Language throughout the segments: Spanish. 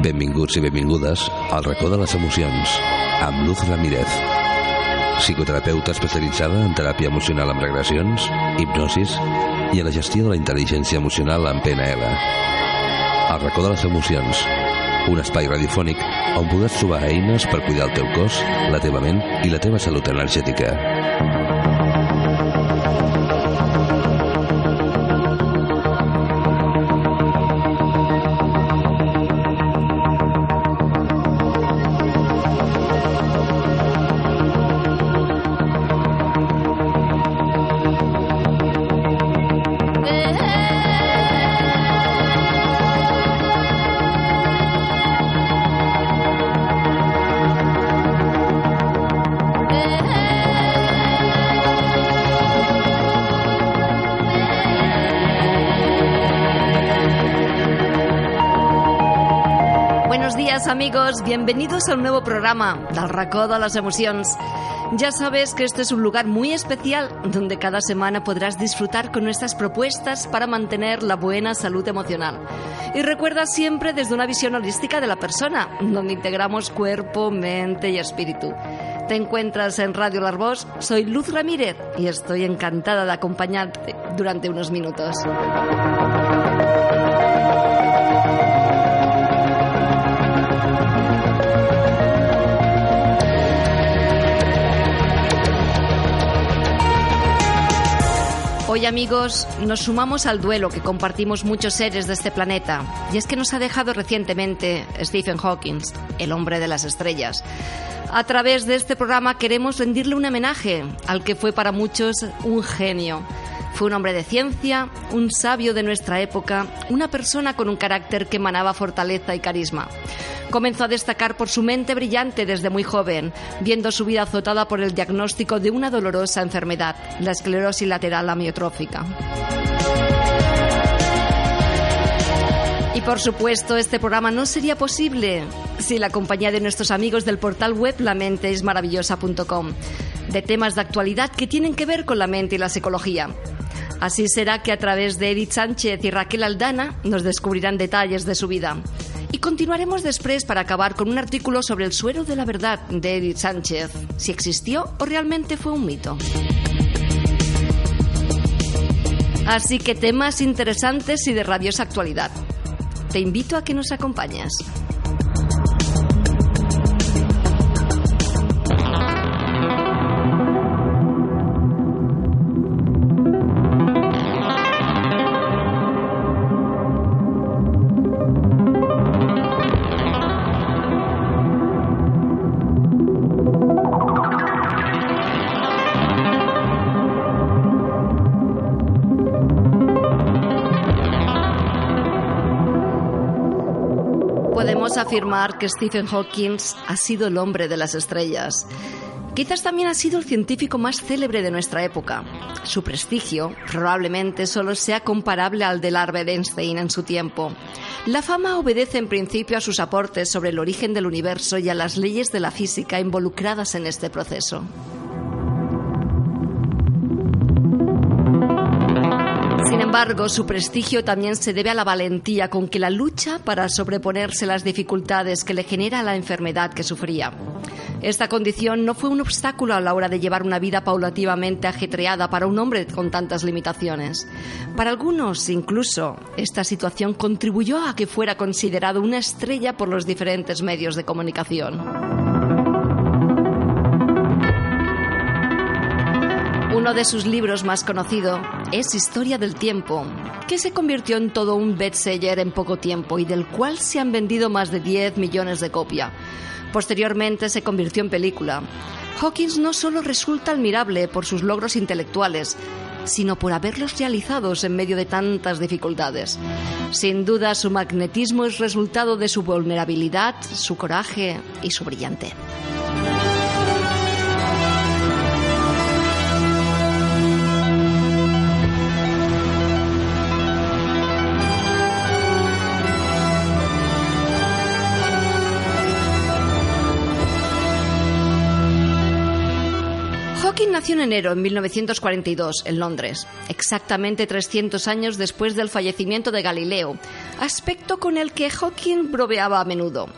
Benvinguts i benvingudes al racó de les emocions amb Luz Ramírez, psicoterapeuta especialitzada en teràpia emocional amb regressions, hipnosis i en la gestió de la intel·ligència emocional amb PNL. El racó de les emocions, un espai radiofònic on podràs trobar eines per cuidar el teu cos, la teva ment i la teva salut energètica. Bienvenidos a un nuevo programa del Racó de las Emociones. Ya sabes que este es un lugar muy especial donde cada semana podrás disfrutar con nuestras propuestas para mantener la buena salud emocional. Y recuerda siempre desde una visión holística de la persona, donde integramos cuerpo, mente y espíritu. Te encuentras en Radio Larbos, soy Luz Ramírez y estoy encantada de acompañarte durante unos minutos. Hoy amigos nos sumamos al duelo que compartimos muchos seres de este planeta y es que nos ha dejado recientemente Stephen Hawking, el hombre de las estrellas. A través de este programa queremos rendirle un homenaje al que fue para muchos un genio. Fue un hombre de ciencia, un sabio de nuestra época, una persona con un carácter que emanaba fortaleza y carisma. Comenzó a destacar por su mente brillante desde muy joven, viendo su vida azotada por el diagnóstico de una dolorosa enfermedad, la esclerosis lateral amiotrófica. Y por supuesto, este programa no sería posible sin la compañía de nuestros amigos del portal web lamentesmaravillosa.com, de temas de actualidad que tienen que ver con la mente y la psicología. Así será que a través de Edith Sánchez y Raquel Aldana nos descubrirán detalles de su vida. Y continuaremos después para acabar con un artículo sobre el suero de la verdad de Edith Sánchez, si existió o realmente fue un mito. Así que temas interesantes y de rabiosa actualidad. Te invito a que nos acompañes. Afirmar que Stephen Hawking ha sido el hombre de las estrellas. Quizás también ha sido el científico más célebre de nuestra época. Su prestigio probablemente solo sea comparable al del Albert Einstein en su tiempo. La fama obedece en principio a sus aportes sobre el origen del universo y a las leyes de la física involucradas en este proceso. Sin embargo, su prestigio también se debe a la valentía con que la lucha para sobreponerse las dificultades que le genera la enfermedad que sufría. Esta condición no fue un obstáculo a la hora de llevar una vida paulativamente ajetreada para un hombre con tantas limitaciones. Para algunos, incluso, esta situación contribuyó a que fuera considerado una estrella por los diferentes medios de comunicación. Uno de sus libros más conocido es Historia del Tiempo, que se convirtió en todo un bestseller en poco tiempo y del cual se han vendido más de 10 millones de copias. Posteriormente se convirtió en película. Hawkins no solo resulta admirable por sus logros intelectuales, sino por haberlos realizados en medio de tantas dificultades. Sin duda, su magnetismo es resultado de su vulnerabilidad, su coraje y su brillante. Nació en enero de 1942 en Londres, exactamente 300 años después del fallecimiento de Galileo, aspecto con el que Hawking bromeaba a menudo.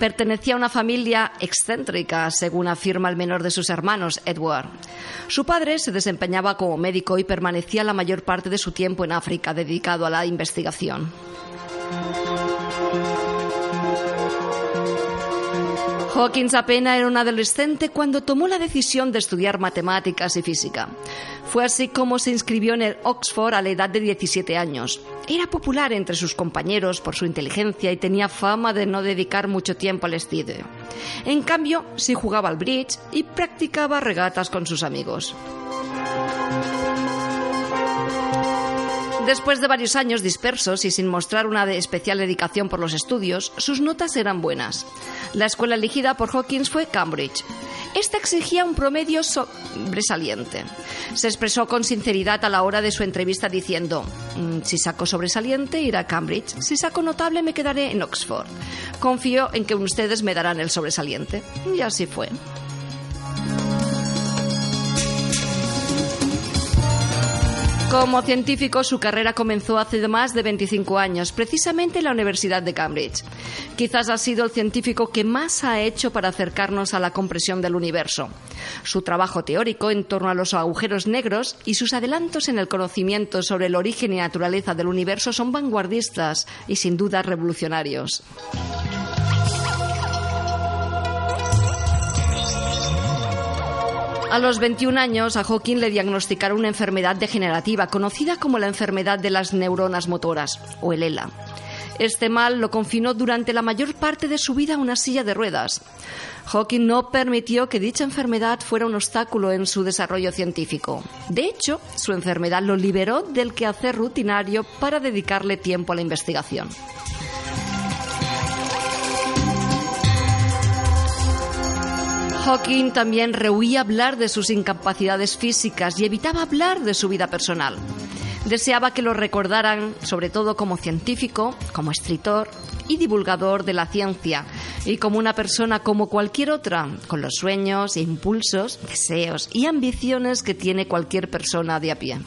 Pertenecía a una familia excéntrica, según afirma el menor de sus hermanos, Edward. Su padre se desempeñaba como médico y permanecía la mayor parte de su tiempo en África dedicado a la investigación. Hawkins apenas era un adolescente cuando tomó la decisión de estudiar matemáticas y física. Fue así como se inscribió en el Oxford a la edad de 17 años. Era popular entre sus compañeros por su inteligencia y tenía fama de no dedicar mucho tiempo al estudio. En cambio, sí jugaba al bridge y practicaba regatas con sus amigos. Después de varios años dispersos y sin mostrar una especial dedicación por los estudios, sus notas eran buenas. La escuela elegida por Hawkins fue Cambridge. Esta exigía un promedio sobresaliente. Se expresó con sinceridad a la hora de su entrevista diciendo, mm, si saco sobresaliente iré a Cambridge, si saco notable me quedaré en Oxford. Confío en que ustedes me darán el sobresaliente. Y así fue. Como científico, su carrera comenzó hace más de 25 años, precisamente en la Universidad de Cambridge. Quizás ha sido el científico que más ha hecho para acercarnos a la compresión del universo. Su trabajo teórico en torno a los agujeros negros y sus adelantos en el conocimiento sobre el origen y naturaleza del universo son vanguardistas y sin duda revolucionarios. A los 21 años, a Hawking le diagnosticaron una enfermedad degenerativa conocida como la enfermedad de las neuronas motoras, o el ELA. Este mal lo confinó durante la mayor parte de su vida a una silla de ruedas. Hawking no permitió que dicha enfermedad fuera un obstáculo en su desarrollo científico. De hecho, su enfermedad lo liberó del quehacer rutinario para dedicarle tiempo a la investigación. Hawking también rehuía hablar de sus incapacidades físicas y evitaba hablar de su vida personal. Deseaba que lo recordaran sobre todo como científico, como escritor y divulgador de la ciencia y como una persona como cualquier otra, con los sueños, impulsos, deseos y ambiciones que tiene cualquier persona de a pie.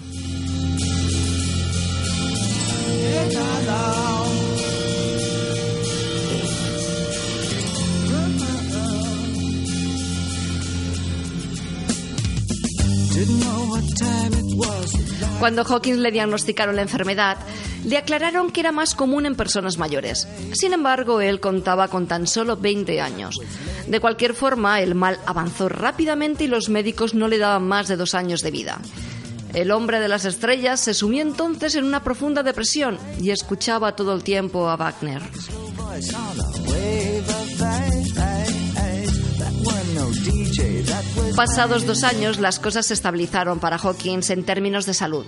Cuando Hawkins le diagnosticaron la enfermedad, le aclararon que era más común en personas mayores. Sin embargo, él contaba con tan solo 20 años. De cualquier forma, el mal avanzó rápidamente y los médicos no le daban más de dos años de vida. El hombre de las estrellas se sumió entonces en una profunda depresión y escuchaba todo el tiempo a Wagner. Pasados dos años, las cosas se estabilizaron para Hawkins en términos de salud.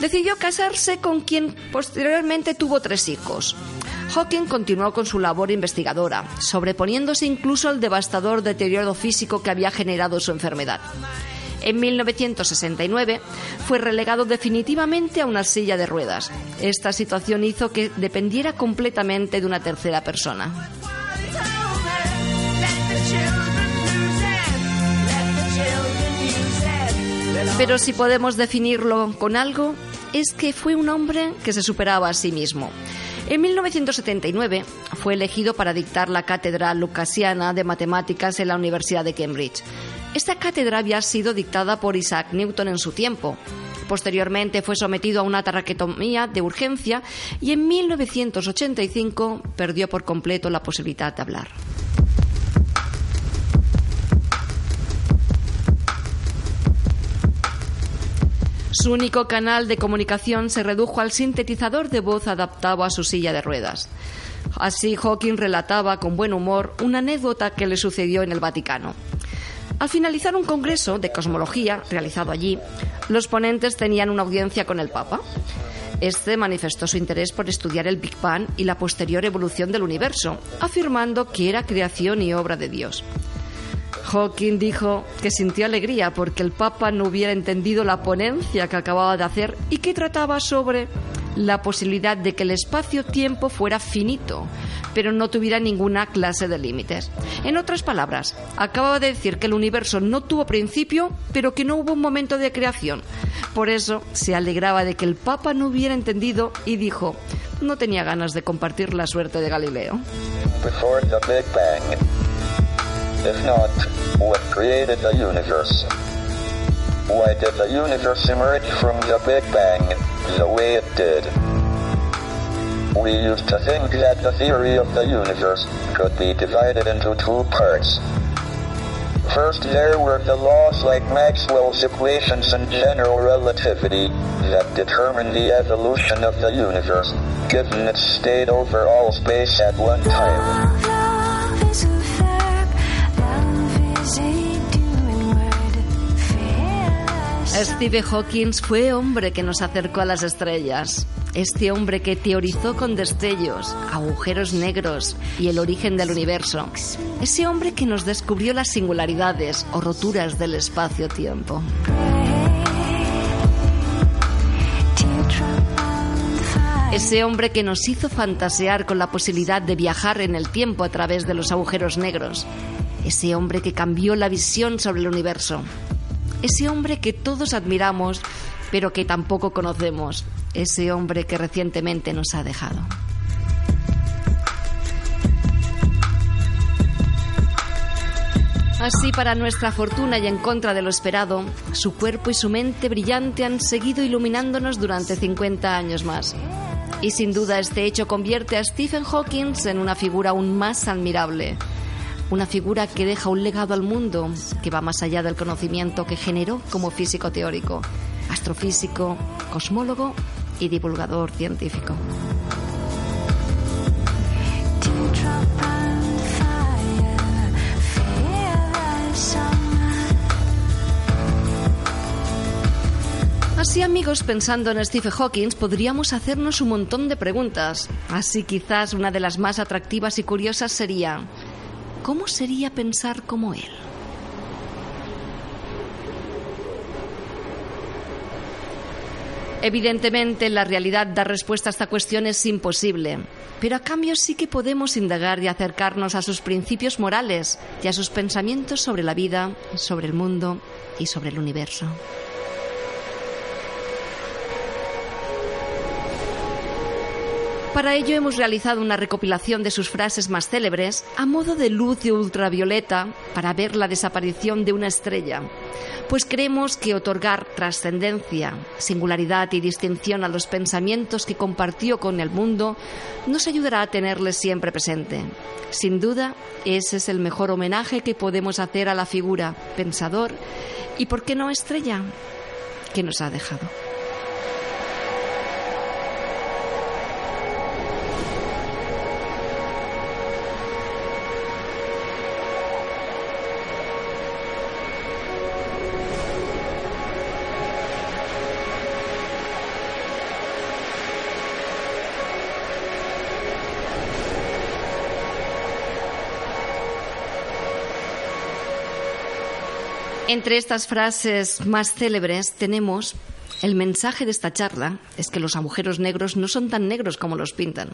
Decidió casarse con quien posteriormente tuvo tres hijos. Hawking continuó con su labor investigadora, sobreponiéndose incluso al devastador deterioro físico que había generado su enfermedad. En 1969 fue relegado definitivamente a una silla de ruedas. Esta situación hizo que dependiera completamente de una tercera persona. Pero si podemos definirlo con algo, es que fue un hombre que se superaba a sí mismo. En 1979 fue elegido para dictar la cátedra lucasiana de matemáticas en la Universidad de Cambridge. Esta cátedra había sido dictada por Isaac Newton en su tiempo. Posteriormente fue sometido a una traquetomía de urgencia y en 1985 perdió por completo la posibilidad de hablar. Su único canal de comunicación se redujo al sintetizador de voz adaptado a su silla de ruedas. Así Hawking relataba con buen humor una anécdota que le sucedió en el Vaticano. Al finalizar un congreso de cosmología realizado allí, los ponentes tenían una audiencia con el Papa. Este manifestó su interés por estudiar el Big Bang y la posterior evolución del universo, afirmando que era creación y obra de Dios. Hawking dijo que sintió alegría porque el Papa no hubiera entendido la ponencia que acababa de hacer y que trataba sobre la posibilidad de que el espacio-tiempo fuera finito, pero no tuviera ninguna clase de límites. En otras palabras, acababa de decir que el universo no tuvo principio, pero que no hubo un momento de creación. Por eso se alegraba de que el Papa no hubiera entendido y dijo, no tenía ganas de compartir la suerte de Galileo. If not, what created the universe? Why did the universe emerge from the Big Bang the way it did? We used to think that the theory of the universe could be divided into two parts. First, there were the laws like Maxwell's equations and general relativity that determine the evolution of the universe, given its state over all space at one time. Steve Hawking fue hombre que nos acercó a las estrellas. Este hombre que teorizó con destellos, agujeros negros y el origen del universo. Ese hombre que nos descubrió las singularidades o roturas del espacio-tiempo. Ese hombre que nos hizo fantasear con la posibilidad de viajar en el tiempo a través de los agujeros negros. Ese hombre que cambió la visión sobre el universo ese hombre que todos admiramos, pero que tampoco conocemos, ese hombre que recientemente nos ha dejado. Así, para nuestra fortuna y en contra de lo esperado, su cuerpo y su mente brillante han seguido iluminándonos durante 50 años más. Y sin duda este hecho convierte a Stephen Hawking en una figura aún más admirable, una figura que deja un legado al mundo que va más allá del conocimiento que generó como físico teórico, astrofísico, cosmólogo y divulgador científico. Así amigos, pensando en Stephen Hawking, podríamos hacernos un montón de preguntas. Así quizás una de las más atractivas y curiosas sería, ¿Cómo sería pensar como él? Evidentemente, la realidad dar respuesta a esta cuestión es imposible, pero a cambio sí que podemos indagar y acercarnos a sus principios morales y a sus pensamientos sobre la vida, sobre el mundo y sobre el universo. Para ello hemos realizado una recopilación de sus frases más célebres a modo de luz de ultravioleta para ver la desaparición de una estrella, pues creemos que otorgar trascendencia, singularidad y distinción a los pensamientos que compartió con el mundo nos ayudará a tenerles siempre presente. Sin duda, ese es el mejor homenaje que podemos hacer a la figura pensador y, ¿por qué no estrella?, que nos ha dejado. Entre estas frases más célebres tenemos el mensaje de esta charla es que los agujeros negros no son tan negros como los pintan.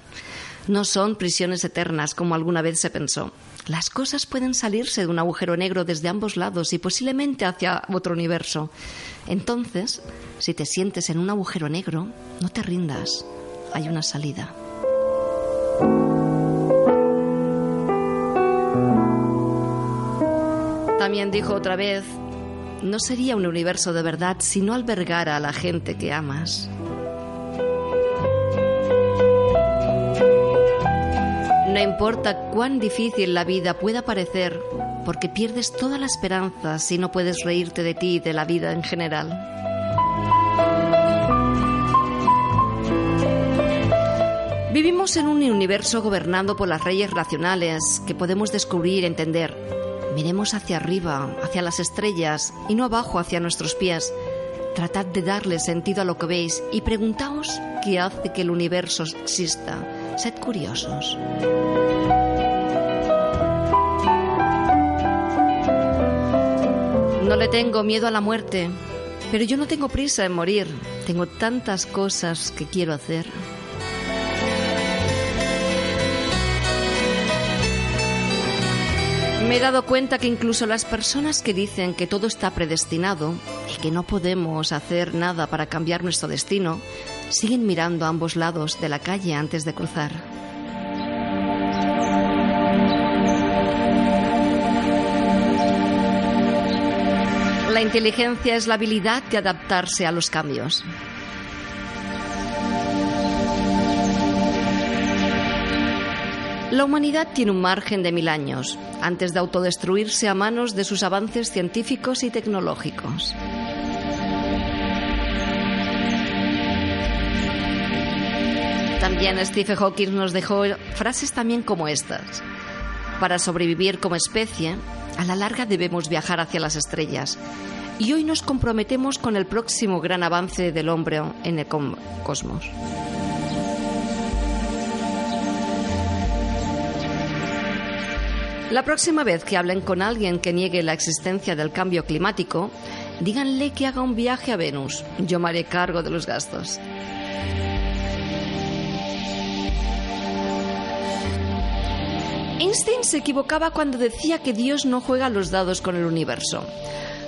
No son prisiones eternas como alguna vez se pensó. Las cosas pueden salirse de un agujero negro desde ambos lados y posiblemente hacia otro universo. Entonces, si te sientes en un agujero negro, no te rindas. Hay una salida. También dijo otra vez no sería un universo de verdad si no albergara a la gente que amas. No importa cuán difícil la vida pueda parecer, porque pierdes toda la esperanza si no puedes reírte de ti y de la vida en general. Vivimos en un universo gobernado por las leyes racionales que podemos descubrir, entender, Miremos hacia arriba, hacia las estrellas y no abajo hacia nuestros pies. Tratad de darle sentido a lo que veis y preguntaos qué hace que el universo exista. Sed curiosos. No le tengo miedo a la muerte, pero yo no tengo prisa en morir. Tengo tantas cosas que quiero hacer. Me he dado cuenta que incluso las personas que dicen que todo está predestinado y que no podemos hacer nada para cambiar nuestro destino, siguen mirando a ambos lados de la calle antes de cruzar. La inteligencia es la habilidad de adaptarse a los cambios. La humanidad tiene un margen de mil años antes de autodestruirse a manos de sus avances científicos y tecnológicos. También Stephen Hawking nos dejó frases también como estas. Para sobrevivir como especie, a la larga debemos viajar hacia las estrellas. Y hoy nos comprometemos con el próximo gran avance del hombre en el cosmos. La próxima vez que hablen con alguien que niegue la existencia del cambio climático, díganle que haga un viaje a Venus. Yo me haré cargo de los gastos. Einstein se equivocaba cuando decía que Dios no juega los dados con el universo.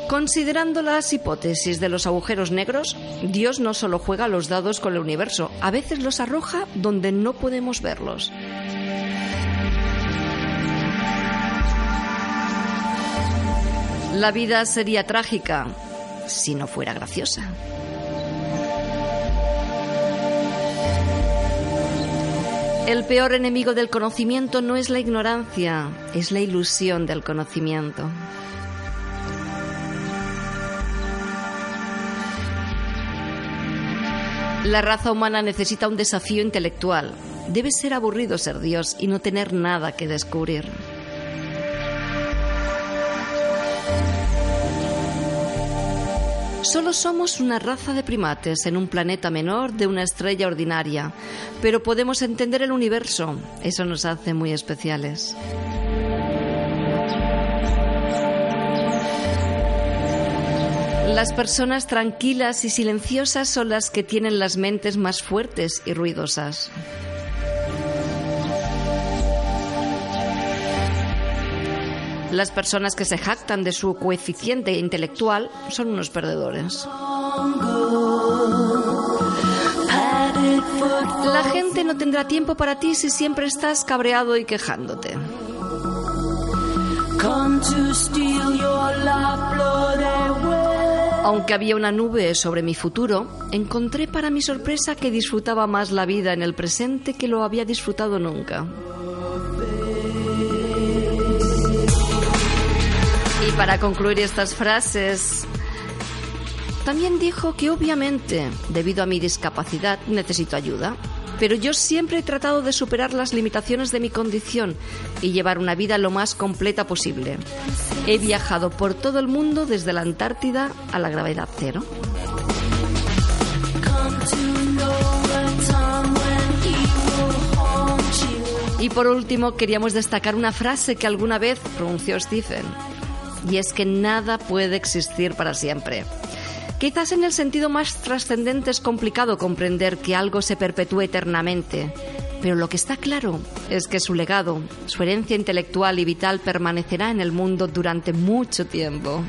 Considerando las hipótesis de los agujeros negros, Dios no solo juega los dados con el universo, a veces los arroja donde no podemos verlos. La vida sería trágica si no fuera graciosa. El peor enemigo del conocimiento no es la ignorancia, es la ilusión del conocimiento. La raza humana necesita un desafío intelectual. Debe ser aburrido ser Dios y no tener nada que descubrir. Solo somos una raza de primates en un planeta menor de una estrella ordinaria, pero podemos entender el universo. Eso nos hace muy especiales. Las personas tranquilas y silenciosas son las que tienen las mentes más fuertes y ruidosas. Las personas que se jactan de su coeficiente intelectual son unos perdedores. La gente no tendrá tiempo para ti si siempre estás cabreado y quejándote. Aunque había una nube sobre mi futuro, encontré para mi sorpresa que disfrutaba más la vida en el presente que lo había disfrutado nunca. Para concluir estas frases, también dijo que obviamente, debido a mi discapacidad, necesito ayuda. Pero yo siempre he tratado de superar las limitaciones de mi condición y llevar una vida lo más completa posible. He viajado por todo el mundo desde la Antártida a la gravedad cero. Y por último, queríamos destacar una frase que alguna vez pronunció Stephen y es que nada puede existir para siempre. Quizás en el sentido más trascendente es complicado comprender que algo se perpetúe eternamente, pero lo que está claro es que su legado, su herencia intelectual y vital permanecerá en el mundo durante mucho tiempo.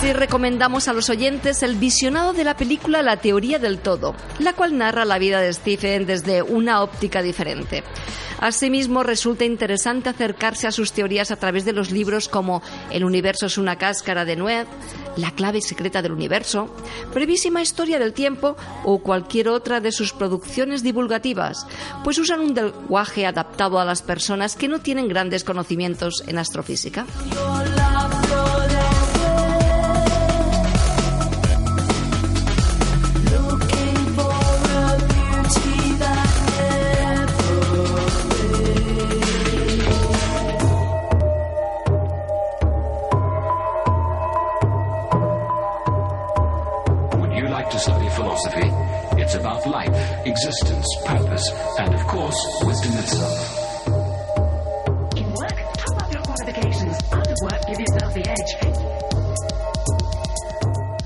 Así recomendamos a los oyentes el visionado de la película La teoría del todo, la cual narra la vida de Stephen desde una óptica diferente. Asimismo, resulta interesante acercarse a sus teorías a través de los libros como El universo es una cáscara de nuez, La clave secreta del universo, Brevísima historia del tiempo o cualquier otra de sus producciones divulgativas, pues usan un lenguaje adaptado a las personas que no tienen grandes conocimientos en astrofísica.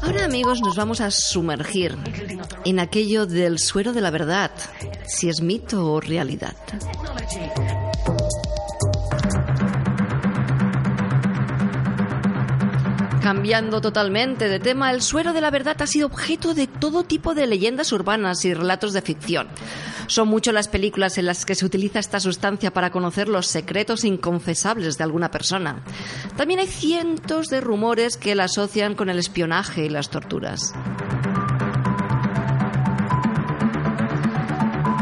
Ahora amigos nos vamos a sumergir en aquello del suero de la verdad, si es mito o realidad. Cambiando totalmente de tema, el suero de la verdad ha sido objeto de todo tipo de leyendas urbanas y relatos de ficción. Son muchas las películas en las que se utiliza esta sustancia para conocer los secretos inconfesables de alguna persona. También hay cientos de rumores que la asocian con el espionaje y las torturas.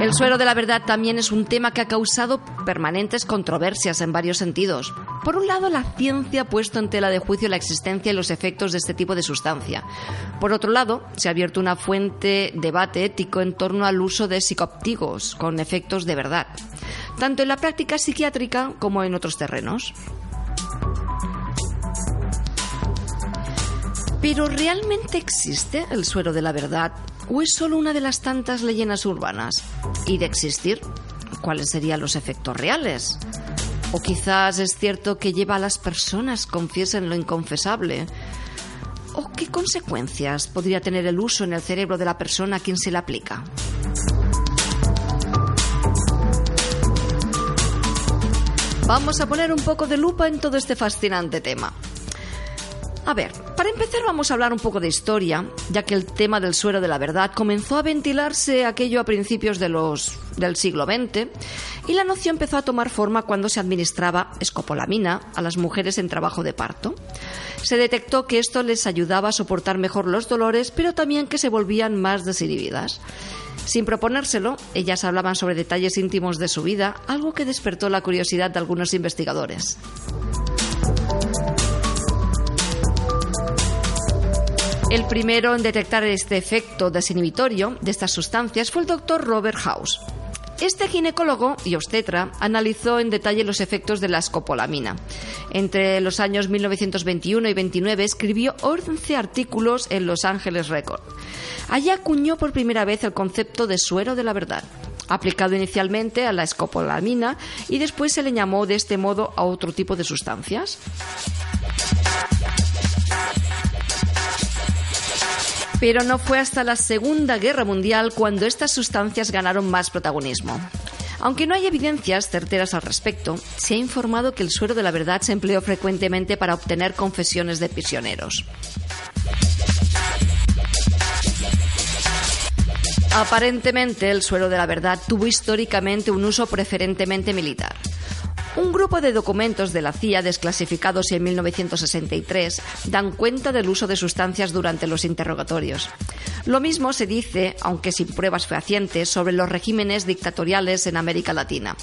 El suero de la verdad también es un tema que ha causado permanentes controversias en varios sentidos. Por un lado, la ciencia ha puesto en tela de juicio la existencia y los efectos de este tipo de sustancia. Por otro lado, se ha abierto una fuente debate ético en torno al uso de psicópticos con efectos de verdad, tanto en la práctica psiquiátrica como en otros terrenos. ¿Pero realmente existe el suero de la verdad o es solo una de las tantas leyendas urbanas? Y de existir, ¿cuáles serían los efectos reales? O quizás es cierto que lleva a las personas confiesen lo inconfesable. ¿O qué consecuencias podría tener el uso en el cerebro de la persona a quien se le aplica? Vamos a poner un poco de lupa en todo este fascinante tema. A ver, para empezar vamos a hablar un poco de historia, ya que el tema del suero de la verdad comenzó a ventilarse aquello a principios del siglo XX y la noción empezó a tomar forma cuando se administraba escopolamina a las mujeres en trabajo de parto. Se detectó que esto les ayudaba a soportar mejor los dolores, pero también que se volvían más desinhibidas. Sin proponérselo, ellas hablaban sobre detalles íntimos de su vida, algo que despertó la curiosidad de algunos investigadores. El primero en detectar este efecto desinhibitorio de estas sustancias fue el doctor Robert House. Este ginecólogo y obstetra analizó en detalle los efectos de la escopolamina. Entre los años 1921 y 29 escribió 11 artículos en Los Ángeles Record. Allí acuñó por primera vez el concepto de suero de la verdad aplicado inicialmente a la escopolamina y después se le llamó de este modo a otro tipo de sustancias. Pero no fue hasta la Segunda Guerra Mundial cuando estas sustancias ganaron más protagonismo. Aunque no hay evidencias certeras al respecto, se ha informado que el suero de la verdad se empleó frecuentemente para obtener confesiones de prisioneros. Aparentemente, el suero de la verdad tuvo históricamente un uso preferentemente militar. Un grupo de documentos de la CIA desclasificados en 1963 dan cuenta del uso de sustancias durante los interrogatorios. Lo mismo se dice, aunque sin pruebas fehacientes, sobre los regímenes dictatoriales en América Latina.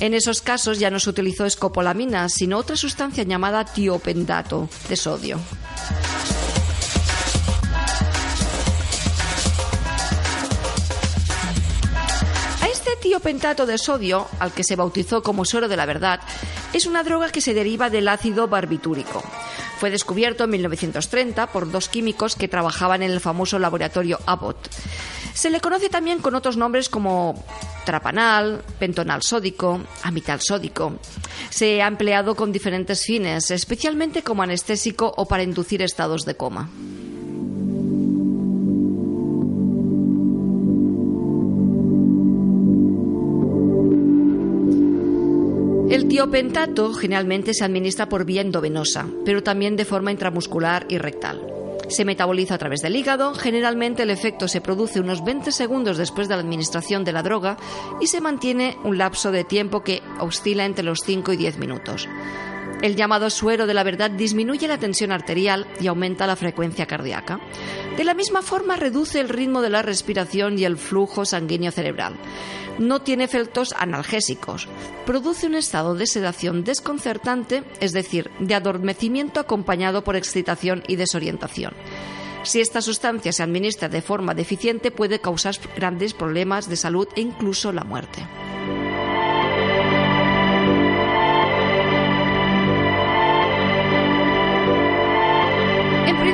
En esos casos ya no se utilizó escopolamina, sino otra sustancia llamada tiopendato de sodio. Pentato de sodio, al que se bautizó como suero de la verdad, es una droga que se deriva del ácido barbitúrico. Fue descubierto en 1930 por dos químicos que trabajaban en el famoso laboratorio Abbott. Se le conoce también con otros nombres como trapanal, pentonal sódico, amital sódico. Se ha empleado con diferentes fines, especialmente como anestésico o para inducir estados de coma. El tiopentato generalmente se administra por vía endovenosa, pero también de forma intramuscular y rectal. Se metaboliza a través del hígado, generalmente el efecto se produce unos 20 segundos después de la administración de la droga y se mantiene un lapso de tiempo que oscila entre los 5 y 10 minutos. El llamado suero de la verdad disminuye la tensión arterial y aumenta la frecuencia cardíaca. De la misma forma reduce el ritmo de la respiración y el flujo sanguíneo cerebral. No tiene efectos analgésicos. Produce un estado de sedación desconcertante, es decir, de adormecimiento acompañado por excitación y desorientación. Si esta sustancia se administra de forma deficiente puede causar grandes problemas de salud e incluso la muerte.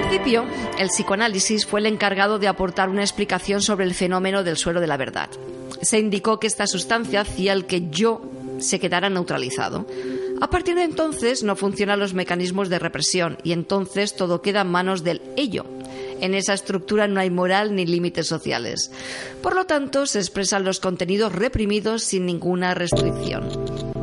Principio, el psicoanálisis fue el encargado de aportar una explicación sobre el fenómeno del suelo de la verdad. Se indicó que esta sustancia hacía el que yo se quedara neutralizado. A partir de entonces no funcionan los mecanismos de represión y entonces todo queda en manos del ello. En esa estructura no hay moral ni límites sociales. Por lo tanto, se expresan los contenidos reprimidos sin ninguna restricción.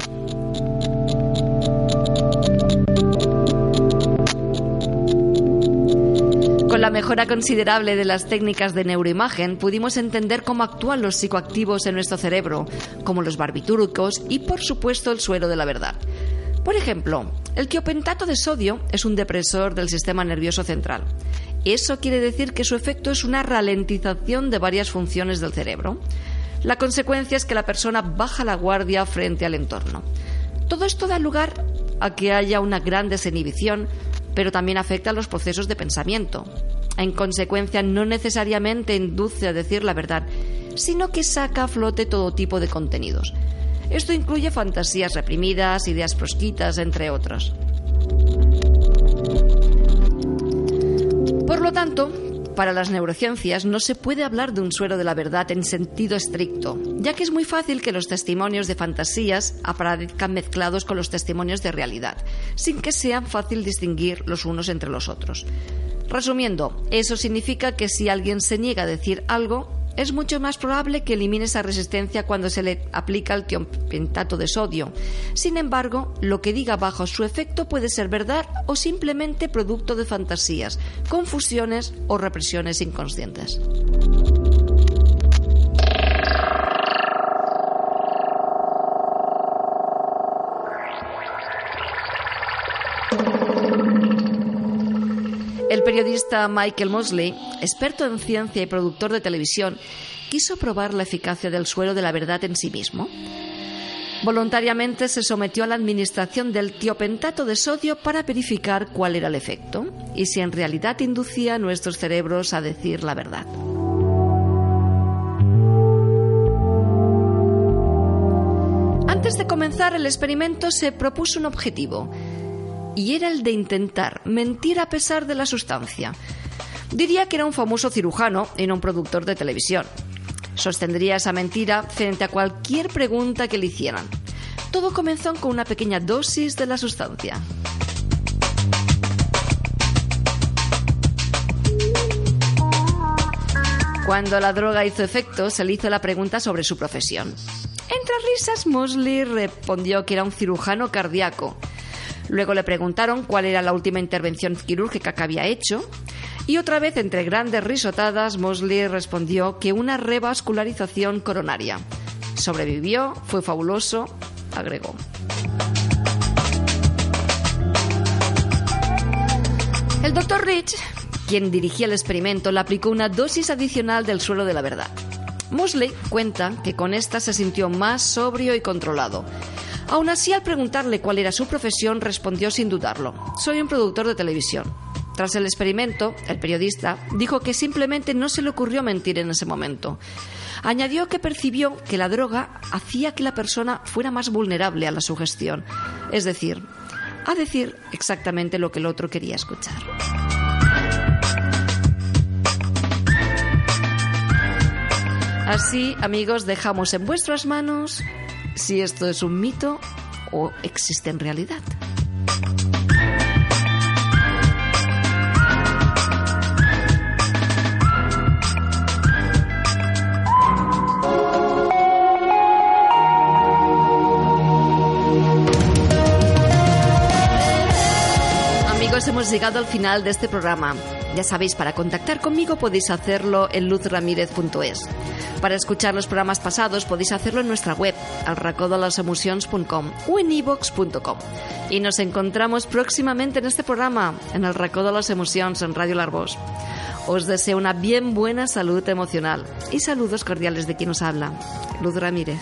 Mejora considerable de las técnicas de neuroimagen, pudimos entender cómo actúan los psicoactivos en nuestro cerebro, como los barbitúricos y, por supuesto, el suero de la verdad. Por ejemplo, el tiopentato de sodio es un depresor del sistema nervioso central. Eso quiere decir que su efecto es una ralentización de varias funciones del cerebro. La consecuencia es que la persona baja la guardia frente al entorno. Todo esto da lugar a que haya una gran desinhibición, pero también afecta a los procesos de pensamiento. En consecuencia, no necesariamente induce a decir la verdad, sino que saca a flote todo tipo de contenidos. Esto incluye fantasías reprimidas, ideas prosquitas, entre otros. Por lo tanto, para las neurociencias no se puede hablar de un suero de la verdad en sentido estricto, ya que es muy fácil que los testimonios de fantasías aparezcan mezclados con los testimonios de realidad, sin que sea fácil distinguir los unos entre los otros. Resumiendo, eso significa que si alguien se niega a decir algo, es mucho más probable que elimine esa resistencia cuando se le aplica el tiopentato de sodio. Sin embargo, lo que diga bajo su efecto puede ser verdad o simplemente producto de fantasías, confusiones o represiones inconscientes. El periodista Michael Mosley, experto en ciencia y productor de televisión, quiso probar la eficacia del suelo de la verdad en sí mismo. Voluntariamente se sometió a la administración del tiopentato de sodio para verificar cuál era el efecto y si en realidad inducía a nuestros cerebros a decir la verdad. Antes de comenzar el experimento se propuso un objetivo, y era el de intentar mentir a pesar de la sustancia. Diría que era un famoso cirujano y no un productor de televisión. Sostendría esa mentira frente a cualquier pregunta que le hicieran. Todo comenzó con una pequeña dosis de la sustancia. Cuando la droga hizo efecto, se le hizo la pregunta sobre su profesión. Entre risas, Mosley respondió que era un cirujano cardíaco Luego le preguntaron cuál era la última intervención quirúrgica que había hecho. Y otra vez, entre grandes risotadas, Mosley respondió que una revascularización coronaria. Sobrevivió, fue fabuloso, agregó. El doctor Rich, quien dirigía el experimento, le aplicó una dosis adicional del suelo de la verdad. Mosley cuenta que con esta se sintió más sobrio y controlado Aún así, al preguntarle cuál era su profesión, respondió sin dudarlo. Soy un productor de televisión. Tras el experimento, el periodista dijo que simplemente no se le ocurrió mentir en ese momento. Añadió que percibió que la droga hacía que la persona fuera más vulnerable a la sugestión, es decir, a decir exactamente lo que el otro quería escuchar. Así, amigos, dejamos en vuestras manos si esto es un mito o existe en realidad. Amigos, hemos llegado al final de este programa. Ya sabéis, para contactar conmigo podéis hacerlo en luzramirez.es. Para escuchar los programas pasados podéis hacerlo en nuestra web, alracodolasemocions.com o en ivox.com. Y nos encontramos próximamente en este programa, en el Racó de las Emociones, en Radio Larbos. Os deseo una bien buena salud emocional y saludos cordiales de quien nos habla, Luz Ramírez.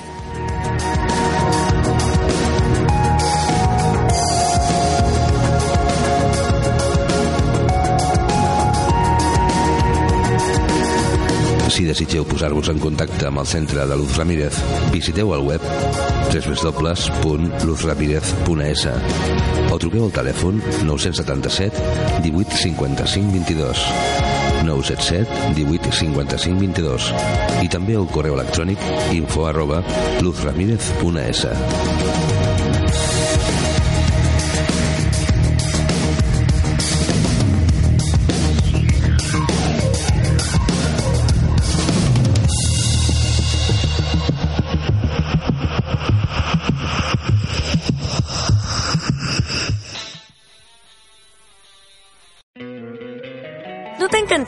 Si desitgeu posar-vos en contacte amb el centre de Luz Ramírez, visiteu el web www.luzramirez.es o truqueu al telèfon 977 18 55 22 977 18 55 22 i també el correu electrònic info arroba luzramirez.es